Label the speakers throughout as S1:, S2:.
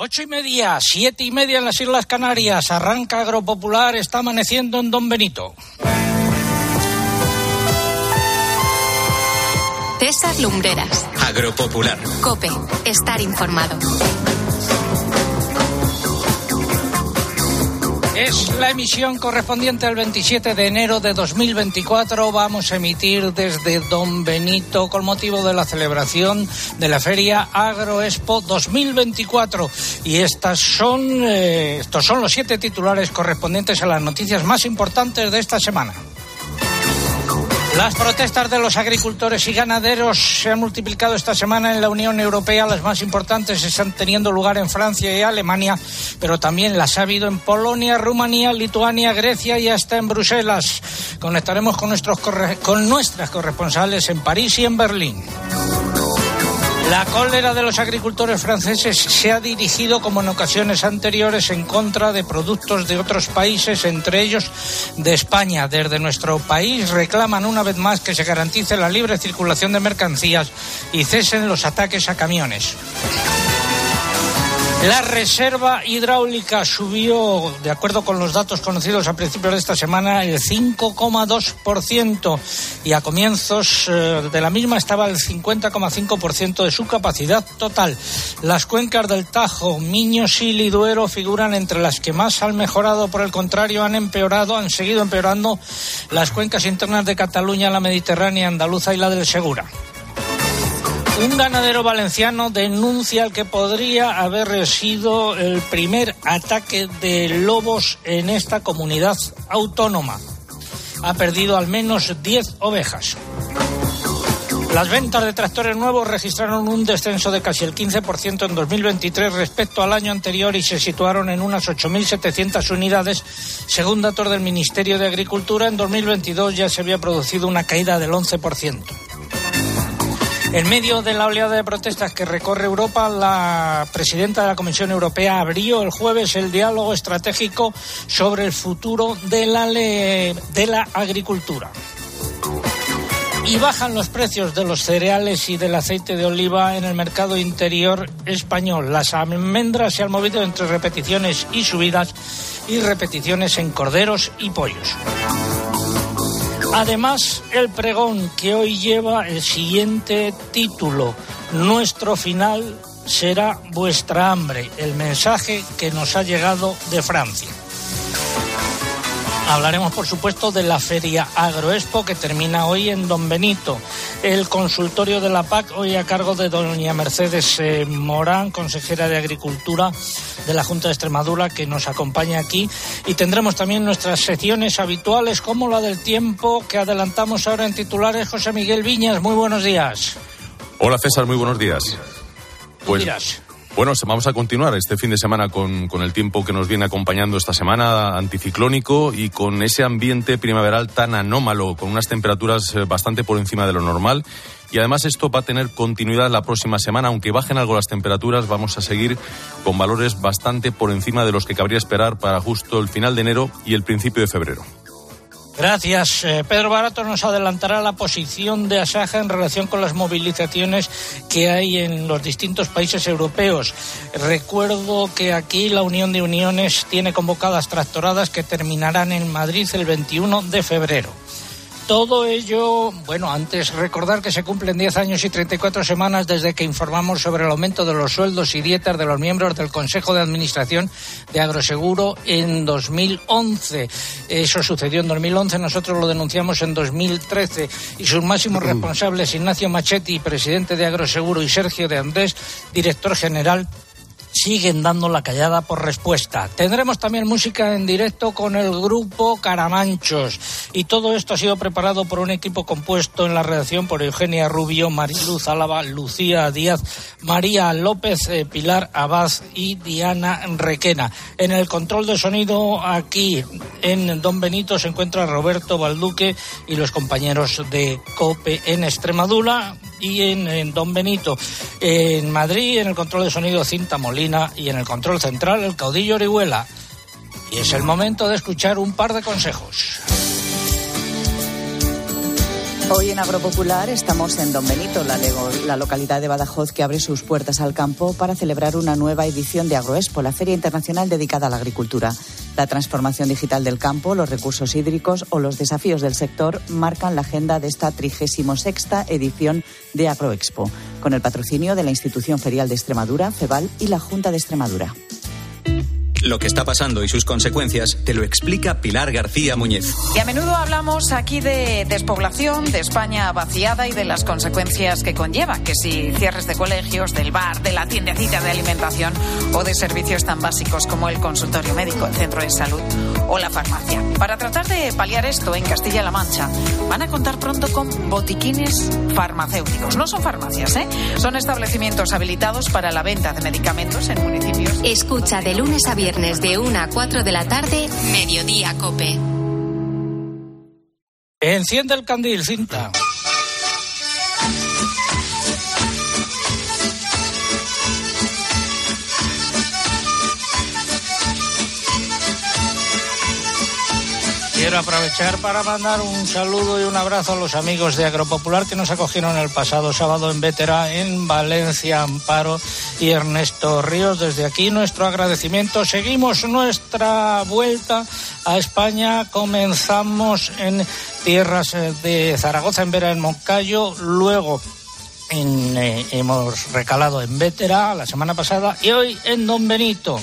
S1: Ocho y media, siete y media en las Islas Canarias. Arranca Agropopular, está amaneciendo en Don Benito.
S2: César Lumbreras.
S3: Agropopular.
S2: Cope, estar informado.
S1: Es la emisión correspondiente al 27 de enero de 2024. Vamos a emitir desde Don Benito con motivo de la celebración de la Feria Agroexpo 2024. Y estas son, eh, estos son los siete titulares correspondientes a las noticias más importantes de esta semana. Las protestas de los agricultores y ganaderos se han multiplicado esta semana en la Unión Europea. Las más importantes están teniendo lugar en Francia y Alemania, pero también las ha habido en Polonia, Rumanía, Lituania, Grecia y hasta en Bruselas. Conectaremos con, nuestros con nuestras corresponsales en París y en Berlín. La cólera de los agricultores franceses se ha dirigido, como en ocasiones anteriores, en contra de productos de otros países, entre ellos de España. Desde nuestro país reclaman una vez más que se garantice la libre circulación de mercancías y cesen los ataques a camiones. La reserva hidráulica subió, de acuerdo con los datos conocidos a principios de esta semana, el 5,2% y a comienzos eh, de la misma estaba el 50,5% de su capacidad total. Las cuencas del Tajo, Miño, Sil y Duero figuran entre las que más han mejorado, por el contrario han empeorado, han seguido empeorando las cuencas internas de Cataluña, la Mediterránea, Andaluza y la del Segura. Un ganadero valenciano denuncia el que podría haber sido el primer ataque de lobos en esta comunidad autónoma. Ha perdido al menos 10 ovejas. Las ventas de tractores nuevos registraron un descenso de casi el 15% en 2023 respecto al año anterior y se situaron en unas 8.700 unidades, según datos del Ministerio de Agricultura. En 2022 ya se había producido una caída del 11%. En medio de la oleada de protestas que recorre Europa, la presidenta de la Comisión Europea abrió el jueves el diálogo estratégico sobre el futuro de la, de la agricultura. Y bajan los precios de los cereales y del aceite de oliva en el mercado interior español. Las almendras se han movido entre repeticiones y subidas y repeticiones en corderos y pollos. Además, el pregón que hoy lleva el siguiente título, Nuestro final será vuestra hambre, el mensaje que nos ha llegado de Francia. Hablaremos, por supuesto, de la Feria Agroexpo que termina hoy en Don Benito. El consultorio de la PAC, hoy a cargo de doña Mercedes eh, Morán, consejera de Agricultura de la Junta de Extremadura, que nos acompaña aquí. Y tendremos también nuestras secciones habituales, como la del tiempo, que adelantamos ahora en titulares. José Miguel Viñas, muy buenos días.
S4: Hola César, muy buenos días.
S1: Pues,
S4: bueno, vamos a continuar este fin de semana con, con, el tiempo que nos viene acompañando esta semana, anticiclónico y con ese ambiente primaveral tan anómalo, con unas temperaturas eh, bastante por encima de lo normal. Y además esto va a tener continuidad la próxima semana, aunque bajen algo las temperaturas, vamos a seguir con valores bastante por encima de los que cabría esperar para justo el final de enero y el principio de febrero.
S1: Gracias. Eh, Pedro Barato nos adelantará la posición de Asaja en relación con las movilizaciones que hay en los distintos países europeos. Recuerdo que aquí la Unión de Uniones tiene convocadas tractoradas que terminarán en Madrid el 21 de febrero. Todo ello, bueno, antes recordar que se cumplen 10 años y 34 semanas desde que informamos sobre el aumento de los sueldos y dietas de los miembros del Consejo de Administración de Agroseguro en 2011. Eso sucedió en 2011, nosotros lo denunciamos en 2013 y sus máximos responsables, Ignacio Machetti, presidente de Agroseguro, y Sergio de Andrés, director general siguen dando la callada por respuesta. Tendremos también música en directo con el grupo Caramanchos y todo esto ha sido preparado por un equipo compuesto en la redacción por Eugenia Rubio, Mariluz Álava, Lucía Díaz, María López, eh, Pilar Abad y Diana Requena. En el control de sonido aquí en Don Benito se encuentra Roberto Balduque y los compañeros de COPE en Extremadura y en, Don Benito. En Madrid, en el control de sonido Cinta Molina y en el control central el caudillo Orihuela. Y es el momento de escuchar un par de consejos.
S3: Hoy en Agropopular estamos en Don Benito, la, la, localidad de Badajoz que abre sus puertas al campo para celebrar una nueva edición de Agroexpo, la feria internacional dedicada a la agricultura. La transformación digital del campo, los recursos hídricos o los desafíos del sector marcan la agenda de esta 36 edición de Agroexpo, con el patrocinio de la Institución Ferial de Extremadura, FEBAL y la Junta de Extremadura.
S5: Lo que está pasando y sus consecuencias te lo explica Pilar García Muñez.
S6: Y a menudo hablamos aquí de despoblación, de España vaciada y de las consecuencias que conlleva, que si cierres de colegios, del bar, de la tiendecita de alimentación o de servicios tan básicos como el consultorio médico, el centro de salud o la farmacia. Para tratar de paliar esto en Castilla-La Mancha, van a contar pronto con botiquines farmacéuticos. No son farmacias, ¿eh? Son establecimientos habilitados para la venta de medicamentos en municipios.
S2: Escucha de lunes a viernes viernes de 1 a 4 de la tarde, Mediodía Cope.
S1: Enciende el candil, cinta. Quiero aprovechar para mandar un saludo y un abrazo a los amigos de Agropopular que nos acogieron el pasado sábado en Vetera, en Valencia, Amparo y Ernesto Ríos. Desde aquí nuestro agradecimiento. Seguimos nuestra vuelta a España. Comenzamos en tierras eh, de Zaragoza, en Vera, en Moncayo. Luego eh, hemos recalado en Vetera la semana pasada y hoy en Don Benito.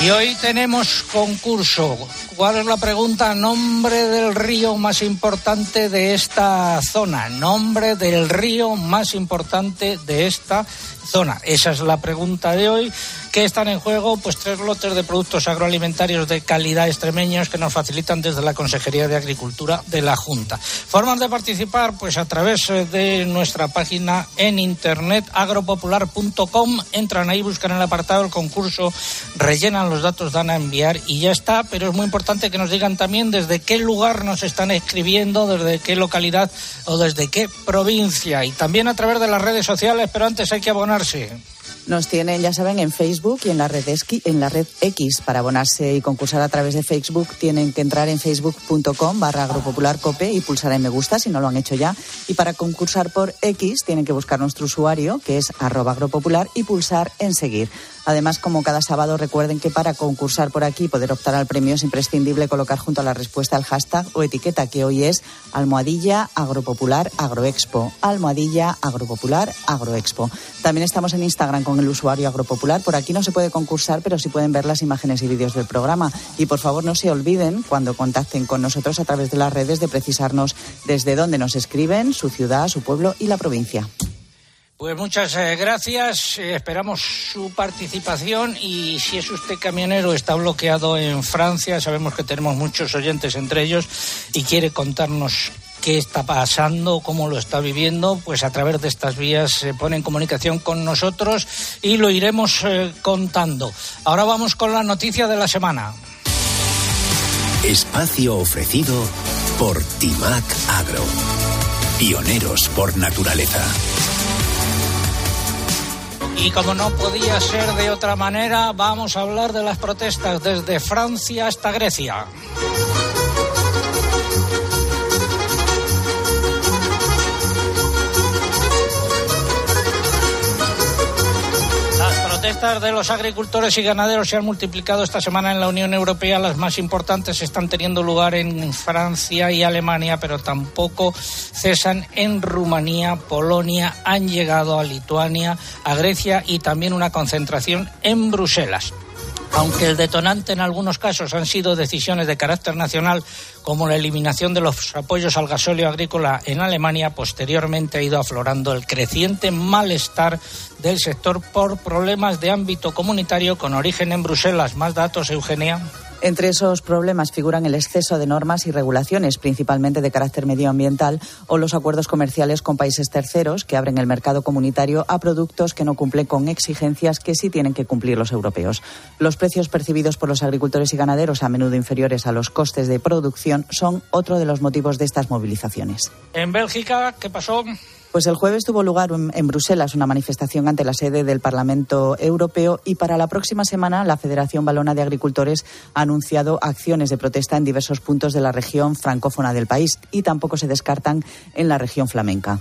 S1: Y hoy tenemos concurso. ¿Cuál es la pregunta? Nombre del río más importante de esta zona. Nombre del río más importante de esta zona. Esa es la pregunta de hoy que están en juego pues tres lotes de productos agroalimentarios de calidad extremeños que nos facilitan desde la Consejería de Agricultura de la Junta. Formas de participar pues a través eh, de nuestra página en internet agropopular.com, entran ahí, buscan el apartado del concurso, rellenan los datos, dan a enviar y ya está, pero es muy importante que nos digan también desde qué lugar nos están escribiendo, desde qué localidad o desde qué provincia y también a través de las redes sociales, pero antes hay que abonarse.
S3: Nos tienen, ya saben, en Facebook y en la red, en la red X. Para abonarse y concursar a través de Facebook tienen que entrar en facebook.com barra agropopularcope y pulsar en me gusta si no lo han hecho ya. Y para concursar por X tienen que buscar nuestro usuario, que es arroba agropopular, y pulsar en seguir. Además, como cada sábado, recuerden que para concursar por aquí y poder optar al premio es imprescindible colocar junto a la respuesta el hashtag o etiqueta que hoy es almohadilla agropopular agroexpo. Almohadilla agropopular agroexpo. También estamos en Instagram con el usuario agropopular. Por aquí no se puede concursar, pero sí pueden ver las imágenes y vídeos del programa. Y por favor, no se olviden cuando contacten con nosotros a través de las redes de precisarnos desde dónde nos escriben, su ciudad, su pueblo y la provincia.
S1: Pues muchas eh, gracias. Eh, esperamos su participación y si es usted camionero, está bloqueado en Francia. Sabemos que tenemos muchos oyentes entre ellos y quiere contarnos qué está pasando, cómo lo está viviendo, pues a través de estas vías se pone en comunicación con nosotros y lo iremos eh, contando. Ahora vamos con la noticia de la semana.
S7: Espacio ofrecido por Timac Agro. Pioneros por naturaleza.
S1: Y como no podía ser de otra manera, vamos a hablar de las protestas desde Francia hasta Grecia. Protestas de los agricultores y ganaderos se han multiplicado esta semana en la Unión Europea. Las más importantes están teniendo lugar en Francia y Alemania, pero tampoco cesan en Rumanía, Polonia, han llegado a Lituania, a Grecia y también una concentración en Bruselas. Aunque el detonante en algunos casos han sido decisiones de carácter nacional, como la eliminación de los apoyos al gasóleo agrícola en Alemania, posteriormente ha ido aflorando el creciente malestar del sector por problemas de ámbito comunitario con origen en Bruselas. Más datos, Eugenia.
S3: Entre esos problemas figuran el exceso de normas y regulaciones, principalmente de carácter medioambiental, o los acuerdos comerciales con países terceros que abren el mercado comunitario a productos que no cumplen con exigencias que sí tienen que cumplir los europeos. Los precios percibidos por los agricultores y ganaderos, a menudo inferiores a los costes de producción, son otro de los motivos de estas movilizaciones.
S1: En Bélgica, ¿qué pasó?
S3: Pues el jueves tuvo lugar en Bruselas una manifestación ante la sede del Parlamento Europeo y para la próxima semana la Federación Balona de Agricultores ha anunciado acciones de protesta en diversos puntos de la región francófona del país y tampoco se descartan en la región flamenca.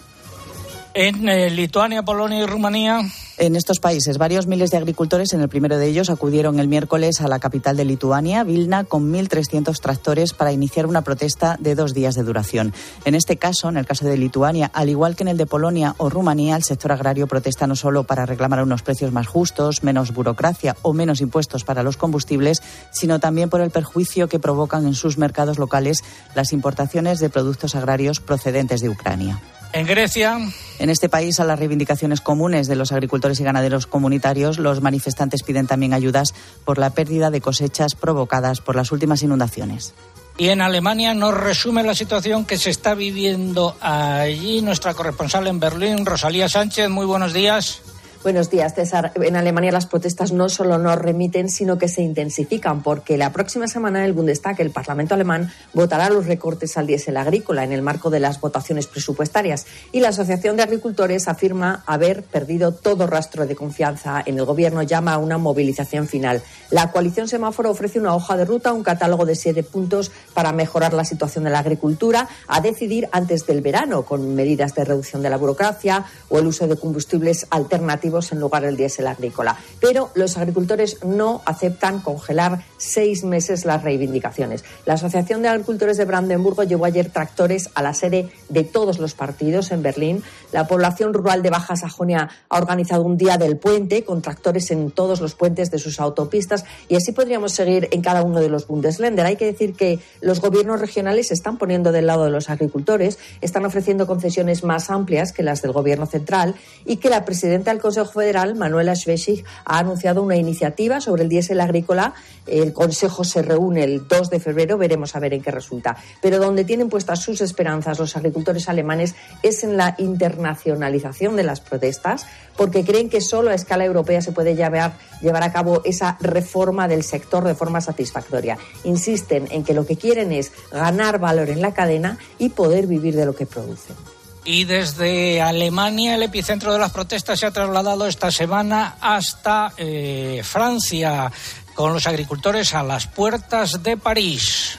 S1: En eh, Lituania, Polonia y Rumanía.
S3: En estos países, varios miles de agricultores, en el primero de ellos, acudieron el miércoles a la capital de Lituania, Vilna, con 1.300 tractores para iniciar una protesta de dos días de duración. En este caso, en el caso de Lituania, al igual que en el de Polonia o Rumanía, el sector agrario protesta no solo para reclamar unos precios más justos, menos burocracia o menos impuestos para los combustibles, sino también por el perjuicio que provocan en sus mercados locales las importaciones de productos agrarios procedentes de Ucrania.
S1: En Grecia.
S3: En este país, a las reivindicaciones comunes de los agricultores y ganaderos comunitarios, los manifestantes piden también ayudas por la pérdida de cosechas provocadas por las últimas inundaciones.
S1: Y en Alemania nos resume la situación que se está viviendo allí nuestra corresponsal en Berlín, Rosalía Sánchez. Muy buenos días.
S8: Buenos días, César. En Alemania las protestas no solo no remiten, sino que se intensifican, porque la próxima semana el Bundestag, el Parlamento alemán, votará los recortes al diésel agrícola en el marco de las votaciones presupuestarias. Y la Asociación de Agricultores afirma haber perdido todo rastro de confianza en el gobierno, llama a una movilización final. La coalición semáforo ofrece una hoja de ruta, un catálogo de siete puntos para mejorar la situación de la agricultura, a decidir antes del verano, con medidas de reducción de la burocracia o el uso de combustibles alternativos en lugar del diésel agrícola. Pero los agricultores no aceptan congelar seis meses las reivindicaciones. La Asociación de Agricultores de Brandenburgo llevó ayer tractores a la sede de todos los partidos en Berlín. La población rural de Baja Sajonia ha organizado un día del puente con tractores en todos los puentes de sus autopistas y así podríamos seguir en cada uno de los Bundesländer. Hay que decir que los gobiernos regionales se están poniendo del lado de los agricultores, están ofreciendo concesiones más amplias que las del gobierno central y que la presidenta del Consejo Federal, Manuela Schwesig, ha anunciado una iniciativa sobre el diésel agrícola. El Consejo se reúne el 2 de febrero, veremos a ver en qué resulta. Pero donde tienen puestas sus esperanzas los agricultores alemanes es en la internacionalización de las protestas, porque creen que solo a escala europea se puede llevar, llevar a cabo esa reforma del sector de forma satisfactoria. Insisten en que lo que quieren es ganar valor en la cadena y poder vivir de lo que producen.
S1: Y desde Alemania el epicentro de las protestas se ha trasladado esta semana hasta eh, Francia, con los agricultores a las puertas de París.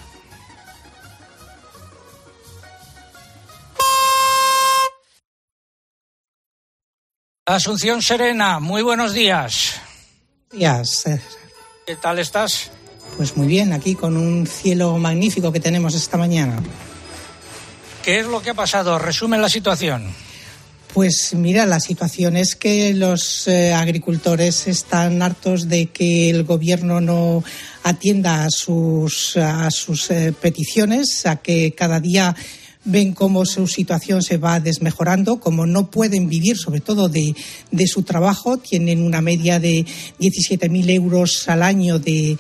S1: Asunción Serena, muy buenos días.
S9: Días.
S1: ¿Qué tal estás?
S9: Pues muy bien, aquí con un cielo magnífico que tenemos esta mañana.
S1: ¿Qué es lo que ha pasado? Resume la situación.
S9: Pues mira, la situación es que los eh, agricultores están hartos de que el gobierno no atienda a sus, a sus eh, peticiones, a que cada día ven cómo su situación se va desmejorando, como no pueden vivir sobre todo de, su trabajo, tienen una media de 17.000 euros al año de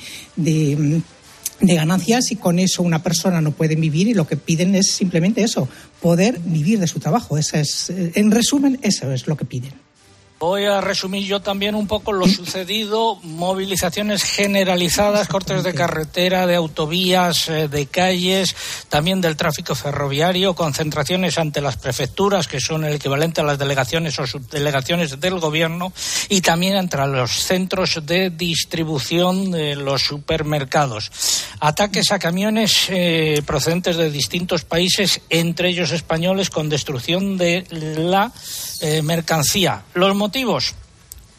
S9: de ganancias y con eso una persona no puede vivir y lo que piden es simplemente eso, poder vivir de su trabajo. es, eh, en resumen, eso es lo que piden.
S1: Voy a resumir yo también un poco lo sucedido, movilizaciones generalizadas, cortes de carretera, de autovías, eh, de calles, también del tráfico ferroviario, concentraciones ante las prefecturas, que son el equivalente a las delegaciones o subdelegaciones del gobierno, y también entre los centros de distribución de los supermercados. Ataques a camiones eh, procedentes de distintos países, entre ellos españoles, con destrucción de la eh, mercancía. Los motivos?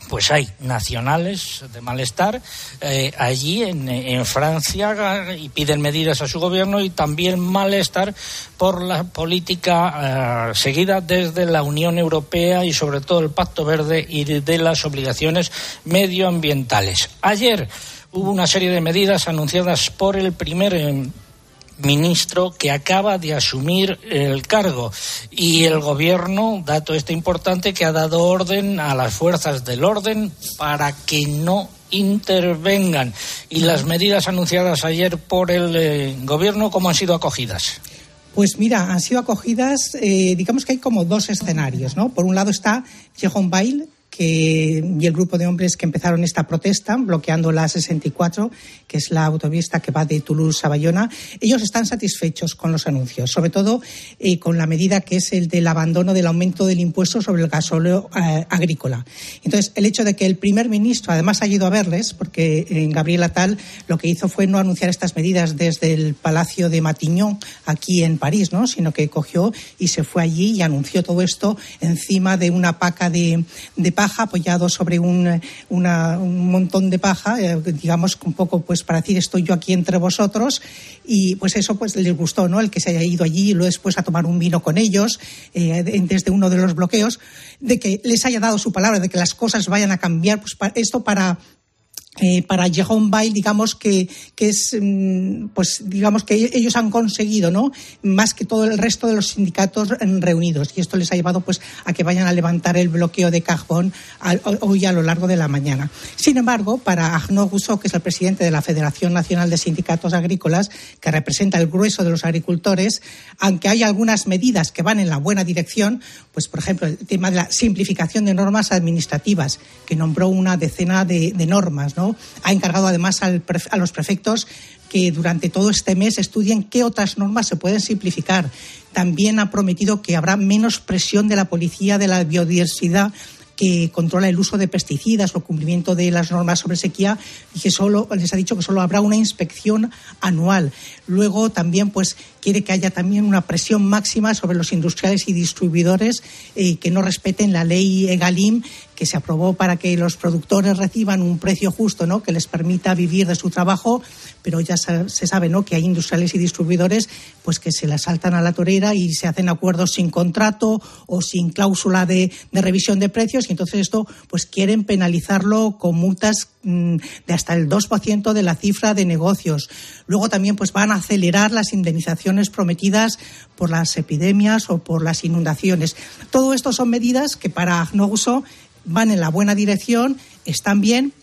S1: Pues hay nacionales de malestar eh, allí en, Francia y piden medidas a su gobierno y también malestar por la política eh, seguida desde la Unión Europea y sobre todo el Pacto Verde y de las obligaciones medioambientales. Ayer hubo una serie de medidas anunciadas por el primer ministro que acaba de asumir el cargo y el gobierno, dato este importante, que ha dado orden a las fuerzas del orden para que no intervengan. Y las medidas anunciadas ayer por el eh, gobierno, ¿cómo han sido acogidas?
S9: Pues mira, han sido acogidas, eh, digamos que hay como dos escenarios, ¿no? Por un lado está Jérôme Bail, y el grupo de hombres que empezaron esta protesta, bloqueando la 64, que es la autovista que va de Toulouse a Bayona, ellos están satisfechos con los anuncios, sobre todo eh, con la medida que es el del abandono del aumento del impuesto sobre el gasóleo eh, agrícola. Entonces, el hecho de que el primer ministro además haya ido a verles, porque en Gabriel Atal lo que hizo fue no anunciar estas medidas desde el Palacio de Matignon, aquí en París, ¿no? sino que cogió y se fue allí y anunció todo esto encima de una paca de, apoyado sobre un, un montón de paja, eh, digamos un poco pues para decir estoy yo aquí entre vosotros y pues eso pues les gustó, ¿no? El que se haya ido allí y luego después a tomar un vino con ellos eh, desde uno de los bloqueos, de que les haya dado su palabra, de que las cosas vayan a cambiar, pues esto para eh, para Jérôme Bail, digamos que, que es, mm, pues digamos que ellos han conseguido, ¿no? Más que todo el resto de los sindicatos reunidos y esto les ha llevado, pues, a que vayan a levantar el bloqueo de cajón hoy a lo largo de la mañana. Sin embargo, para Arnaud Rousseau, que es el presidente de la Federación Nacional de Sindicatos Agrícolas, que representa el grueso de los agricultores, aunque hay algunas medidas que van en la buena dirección, pues, por ejemplo, el tema de la simplificación de normas administrativas, que nombró una decena de, de normas, ¿no? Ha encargado además a los prefectos que durante todo este mes estudien qué otras normas se pueden simplificar. También ha prometido que habrá menos presión de la policía de la biodiversidad que controla el uso de pesticidas o cumplimiento de las normas sobre sequía y que solo les ha dicho que solo habrá una inspección anual. Luego también pues quiere que haya también una presión máxima sobre los industriales y distribuidores eh, que no respeten la ley EGalim que se aprobó para que los productores reciban un precio justo, ¿no? que les permita vivir de su trabajo, pero ya se sabe ¿no? que hay industriales y distribuidores pues que se la saltan a la torera y se hacen acuerdos sin contrato o sin cláusula de, revisión de precios y entonces esto pues quieren penalizarlo con multas mm, de hasta el 2% de la cifra de negocios. Luego también pues van a acelerar las indemnizaciones prometidas por las epidemias o por las inundaciones. Todo esto son medidas que para Agnoguso van en la buena dirección, están bien,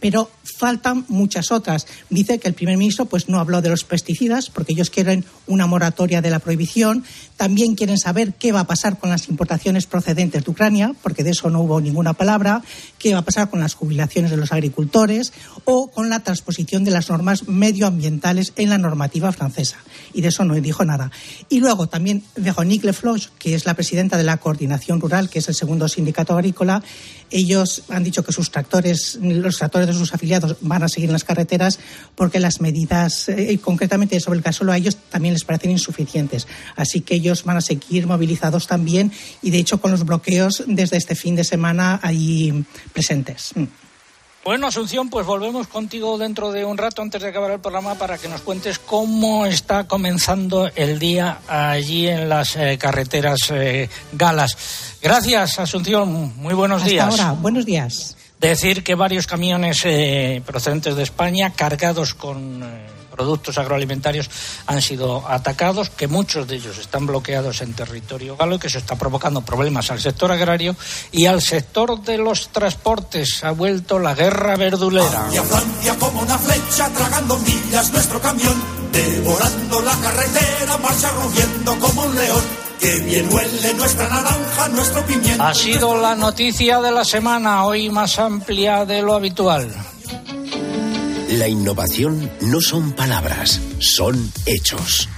S9: pero faltan muchas otras. Dice que el primer ministro pues no habló de los pesticidas porque ellos quieren una moratoria de la prohibición. También quieren saber qué va a pasar con las importaciones procedentes de Ucrania, porque de eso no hubo ninguna palabra. Qué va a pasar con las jubilaciones de los agricultores o con la transposición de las normas medioambientales en la normativa francesa. Y de eso no dijo nada. Y luego también Véronique Lefloche, que es la presidenta de la Coordinación Rural, que es el segundo sindicato agrícola, ellos han dicho que sus tractores, los tractores de sus afiliados van a seguir en las carreteras porque las medidas, eh, concretamente sobre el caso a ellos también les parecen insuficientes. Así que ellos van a seguir movilizados también y, de hecho, con los bloqueos desde este fin de semana ahí presentes.
S1: Bueno, Asunción, pues volvemos contigo dentro de un rato antes de acabar el programa para que nos cuentes cómo está comenzando el día allí en las eh, carreteras eh, galas. Gracias, Asunción. Muy buenos
S9: Hasta
S1: días.
S9: Ahora, buenos días.
S1: Decir que varios camiones eh, procedentes de España cargados con productos agroalimentarios han sido atacados, que muchos de ellos están bloqueados en territorio galo y que eso está provocando problemas al sector agrario y al sector de los transportes. Ha vuelto la guerra verdulera.
S10: Y a Francia como una flecha tragando millas nuestro camión, devorando la carretera, marcha rugiendo como un león. Que bien huele nuestra naranja, nuestro pimiento.
S1: Ha sido la noticia de la semana, hoy más amplia de lo habitual.
S7: La innovación no son palabras, son hechos.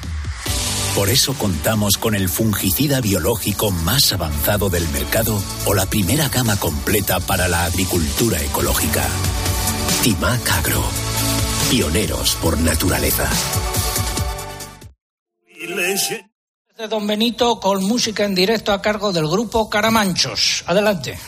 S7: Por eso contamos con el fungicida biológico más avanzado del mercado o la primera gama completa para la agricultura ecológica. Timac Agro. Pioneros por naturaleza.
S1: De Don Benito con música en directo a cargo del grupo Caramanchos. Adelante.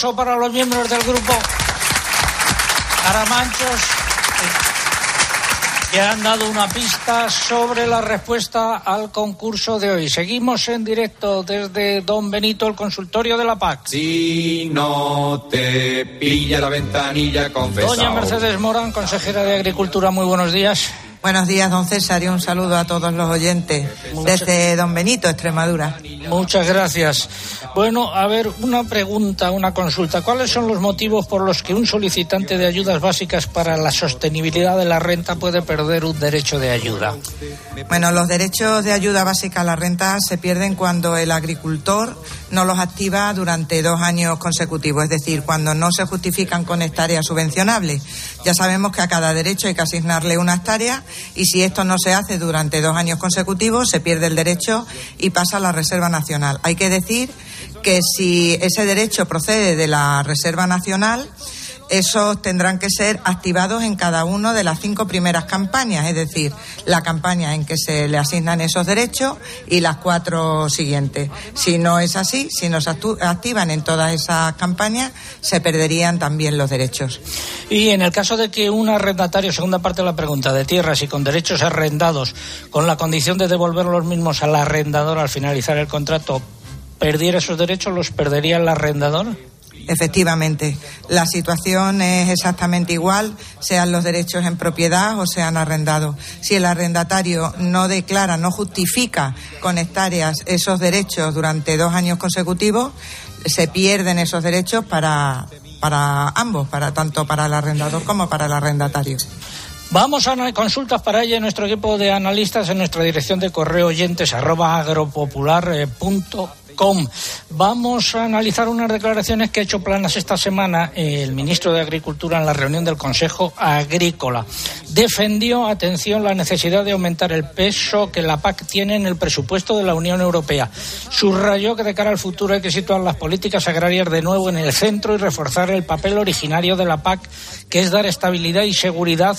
S1: Aplauso para los miembros del grupo Aramanchos que han dado una pista sobre la respuesta al concurso de hoy. Seguimos en directo desde Don Benito, el consultorio de la PAC.
S11: Si no te pilla la ventanilla, confesado.
S1: Doña Mercedes Morán, consejera de Agricultura, muy buenos días.
S12: Buenos días, don César, y un saludo a todos los oyentes desde Don Benito, Extremadura.
S1: Muchas gracias. Bueno, a ver, una pregunta, una consulta. ¿Cuáles son los motivos por los que un solicitante de ayudas básicas para la sostenibilidad de la renta puede perder un derecho de ayuda?
S12: Bueno, los derechos de ayuda básica a la renta se pierden cuando el agricultor no los activa durante dos años consecutivos, es decir, cuando no se justifican con hectáreas subvencionables. Ya sabemos que a cada derecho hay que asignarle una hectárea y si esto no se hace durante dos años consecutivos, se pierde el derecho y pasa a la Reserva Nacional. Hay que decir que si ese derecho procede de la Reserva Nacional, esos tendrán que ser activados en cada una de las cinco primeras campañas, es decir, la campaña en que se le asignan esos derechos y las cuatro siguientes. Si no es así, si no se activan en todas esas campañas, se perderían también los derechos.
S1: Y en el caso de que un arrendatario, segunda parte de la pregunta, de tierras y con derechos arrendados, con la condición de devolver los mismos al arrendador al finalizar el contrato, perdiera esos derechos, ¿los perdería el arrendador?
S12: Efectivamente, la situación es exactamente igual, sean los derechos en propiedad o sean arrendados. Si el arrendatario no declara, no justifica con hectáreas esos derechos durante dos años consecutivos, se pierden esos derechos para, para ambos, para tanto para el arrendador como para el arrendatario.
S1: Vamos a consultas para ella en nuestro equipo de analistas en nuestra dirección de correo oyentes arroba agropopular.com Vamos a analizar unas declaraciones que ha hecho Planas esta semana el ministro de Agricultura en la reunión del Consejo Agrícola. Defendió, atención, la necesidad de aumentar el peso que la PAC tiene en el presupuesto de la Unión Europea. Subrayó que de cara al futuro hay que situar las políticas agrarias de nuevo en el centro y reforzar el papel originario de la PAC, que es dar estabilidad y seguridad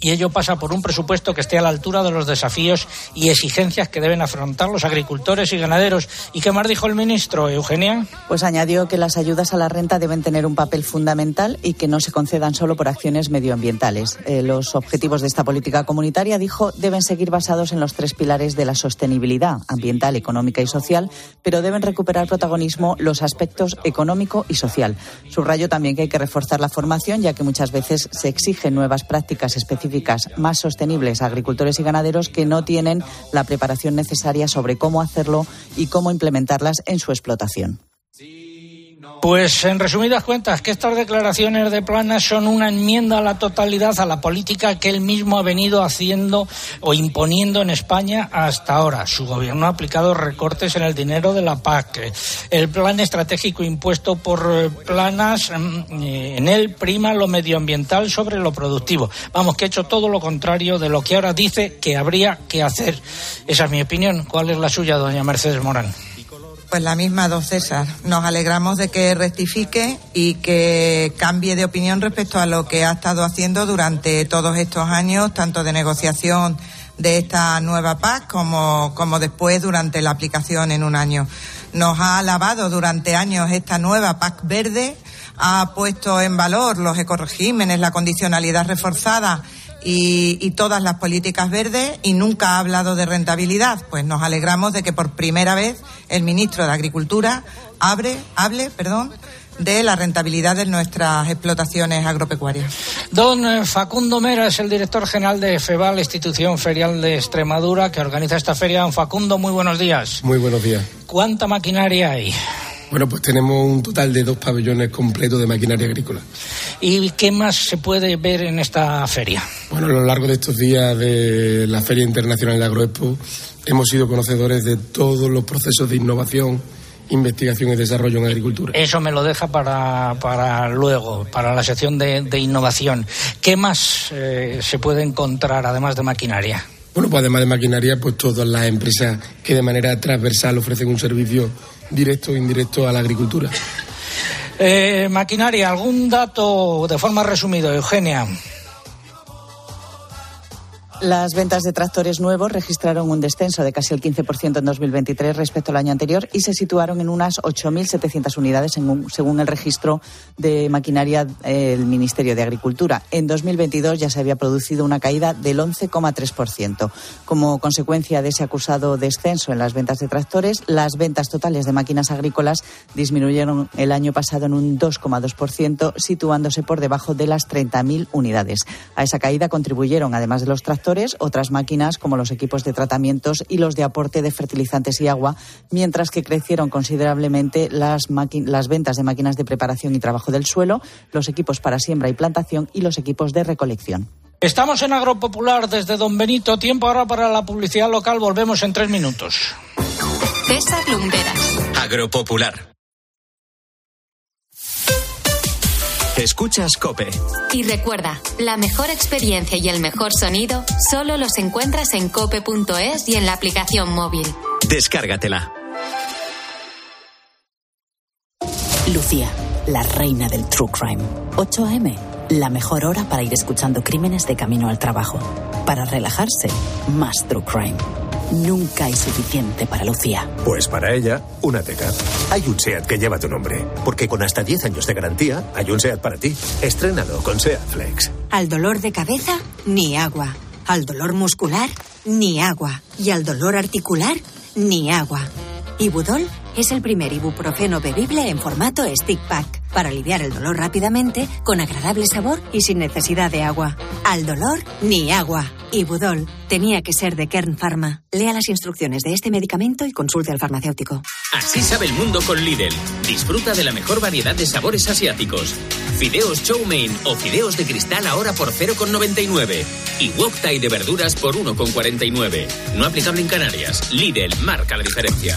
S1: y ello pasa por un presupuesto que esté a la altura de los desafíos y exigencias que deben afrontar los agricultores y ganaderos. ¿Y qué más dijo el ministro, Eugenia?
S3: Pues añadió que las ayudas a la renta deben tener un papel fundamental y que no se concedan solo por acciones medioambientales. Eh, los objetivos de esta política comunitaria, dijo, deben seguir basados en los tres pilares de la sostenibilidad ambiental, económica y social, pero deben recuperar protagonismo los aspectos económico y social. Subrayo también que hay que reforzar la formación, ya que muchas veces se exigen nuevas prácticas específicas más sostenibles a agricultores y ganaderos que no tienen la preparación necesaria sobre cómo hacerlo y cómo implementarlas en su explotación.
S1: Pues en resumidas cuentas, que estas declaraciones de Planas son una enmienda a la totalidad a la política que él mismo ha venido haciendo o imponiendo en España hasta ahora. Su gobierno ha aplicado recortes en el dinero de la PAC. El plan estratégico impuesto por eh, Planas, mm, eh, en él prima lo medioambiental sobre lo productivo. Vamos, que ha hecho todo lo contrario de lo que ahora dice que habría que hacer. Esa es mi opinión. ¿Cuál es la suya, doña Mercedes Morán?
S12: Pues la misma, don César. Nos alegramos de que rectifique y que cambie de opinión respecto a lo que ha estado haciendo durante todos estos años, tanto de negociación de esta nueva PAC como, como después durante la aplicación en un año. Nos ha alabado durante años esta nueva PAC verde, ha puesto en valor los ecoregímenes, la condicionalidad reforzada y, todas las políticas verdes y nunca ha hablado de rentabilidad. Pues nos alegramos de que por primera vez el ministro de Agricultura abre, hable perdón, de la rentabilidad de nuestras explotaciones agropecuarias.
S1: Don eh, Facundo Mera es el director general de FEBAL, institución ferial de Extremadura, que organiza esta feria. Don Facundo, muy buenos días.
S13: Muy buenos días.
S1: ¿Cuánta maquinaria hay?
S13: Bueno, pues tenemos un total de dos pabellones completos de maquinaria agrícola.
S1: ¿Y qué más se puede ver en esta feria?
S13: Bueno, a lo largo de estos días de la Feria Internacional de Agroexpo hemos sido conocedores de todos los procesos de innovación, investigación y desarrollo en agricultura.
S1: Eso me lo deja para, para luego, para la sección de, innovación. ¿Qué más eh, se puede encontrar además de maquinaria?
S13: Bueno, pues además de maquinaria, pues todas las empresas que de manera transversal ofrecen un servicio directo o indirecto a la agricultura.
S1: Eh, maquinaria, ¿algún dato de forma resumida, Eugenia?
S3: Las ventas de tractores nuevos registraron un descenso de casi el 15% en 2023 respecto al año anterior y se situaron en unas 8.700 unidades según el registro de maquinaria del Ministerio de Agricultura. En 2022 ya se había producido una caída del 11,3%. Como consecuencia de ese acusado descenso en las ventas de tractores, las ventas totales de máquinas agrícolas disminuyeron el año pasado en un 2,2%, situándose por debajo de las 30.000 unidades. A esa caída contribuyeron, además de los tractores, otras máquinas como los equipos de tratamientos y los de aporte de fertilizantes y agua, mientras que crecieron considerablemente las, las ventas de máquinas de preparación y trabajo del suelo, los equipos para siembra y plantación y los equipos de recolección.
S1: Estamos en Agropopular desde Don Benito. Tiempo ahora para la publicidad local. Volvemos en tres minutos.
S2: César Lumberas.
S5: Agropopular. Escuchas Cope.
S2: Y recuerda, la mejor experiencia y el mejor sonido solo los encuentras en cope.es y en la aplicación móvil.
S5: Descárgatela.
S14: Lucía, la reina del True Crime. 8 a.m., la mejor hora para ir escuchando crímenes de camino al trabajo. Para relajarse, más True Crime. Nunca hay suficiente para Lucía.
S15: Pues para ella, una teca. Hay un SEAT que lleva tu nombre, porque con hasta 10 años de garantía, hay un SEAT para ti. Estrénalo con SEAT Flex.
S16: Al dolor de cabeza, ni agua. Al dolor muscular, ni agua. Y al dolor articular, ni agua. Ibudol es el primer ibuprofeno bebible en formato stick pack para aliviar el dolor rápidamente, con agradable sabor y sin necesidad de agua. Al dolor, ni agua. Ibudol tenía que ser de Kern Pharma. Lea las instrucciones de este medicamento y consulte al farmacéutico.
S17: Así sabe el mundo con Lidl. Disfruta de la mejor variedad de sabores asiáticos. Fideos chow mein o fideos de cristal ahora por 0,99. Y wok thai de verduras por 1,49. No aplicable en Canarias. Lidl marca la diferencia.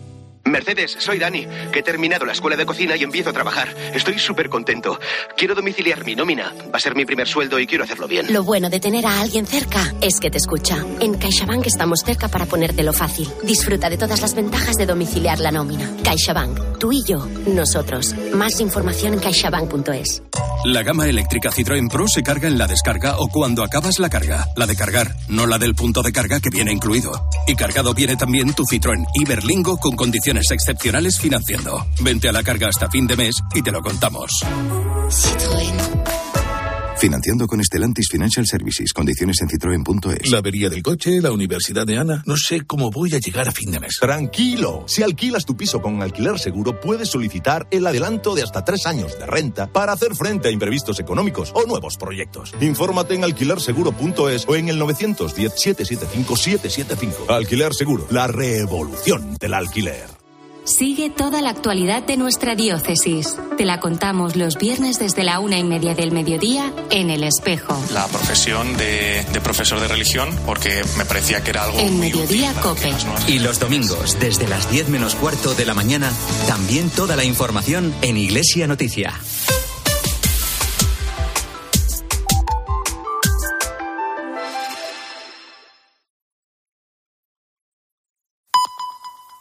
S18: Mercedes, soy Dani, que he terminado la escuela de cocina y empiezo a trabajar. Estoy súper contento. Quiero domiciliar mi nómina. Va a ser mi primer sueldo y quiero hacerlo bien.
S19: Lo bueno de tener a alguien cerca es que te escucha. En CaixaBank estamos cerca para ponértelo fácil. Disfruta de todas las ventajas de domiciliar la nómina. CaixaBank, tú y yo, nosotros. Más información en caixabank.es.
S20: La gama eléctrica Citroën Pro se carga en la descarga o cuando acabas la carga. La de cargar, no la del punto de carga que viene incluido. Y cargado viene también tu Citroën Iberlingo con condiciones excepcionales financiando. Vente a la carga hasta fin de mes y te lo contamos.
S21: Financiando con Estelantis Financial Services. Condiciones en citroen.es.
S22: La avería del coche, la universidad de Ana. No sé cómo voy a llegar a fin de mes.
S23: Tranquilo. Si alquilas tu piso con alquiler seguro, puedes solicitar el adelanto de hasta tres años de renta para hacer frente a imprevistos económicos o nuevos proyectos. Infórmate en alquilerseguro.es o en el 910-775-775. Alquiler Seguro. La revolución del alquiler.
S2: Sigue toda la actualidad de nuestra diócesis. Te la contamos los viernes desde la una y media del mediodía en El Espejo.
S24: La profesión de, profesor de religión, porque me parecía que era algo.
S2: En Mediodía Cope.
S5: Y los domingos, desde las diez menos cuarto de la mañana, también toda la información en Iglesia Noticia.